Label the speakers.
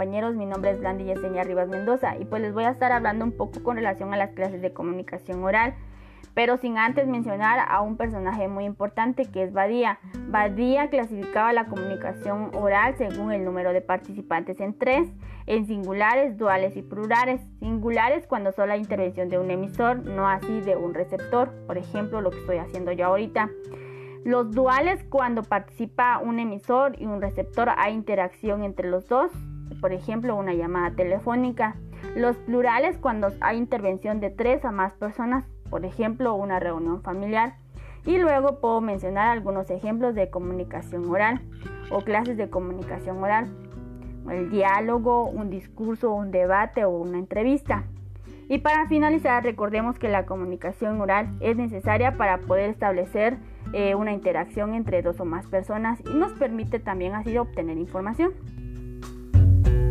Speaker 1: compañeros, mi nombre es Blandi Yesenia Rivas Mendoza y pues les voy a estar hablando un poco con relación a las clases de comunicación oral, pero sin antes mencionar a un personaje muy importante que es Badía. Badía clasificaba la comunicación oral según el número de participantes en tres, en singulares, duales y plurales. Singulares cuando solo hay intervención de un emisor, no así de un receptor, por ejemplo lo que estoy haciendo yo ahorita. Los duales cuando participa un emisor y un receptor hay interacción entre los dos, por ejemplo una llamada telefónica. Los plurales cuando hay intervención de tres a más personas, por ejemplo una reunión familiar. Y luego puedo mencionar algunos ejemplos de comunicación oral o clases de comunicación oral. El diálogo, un discurso, un debate o una entrevista. Y para finalizar, recordemos que la comunicación oral es necesaria para poder establecer eh, una interacción entre dos o más personas y nos permite también así obtener información.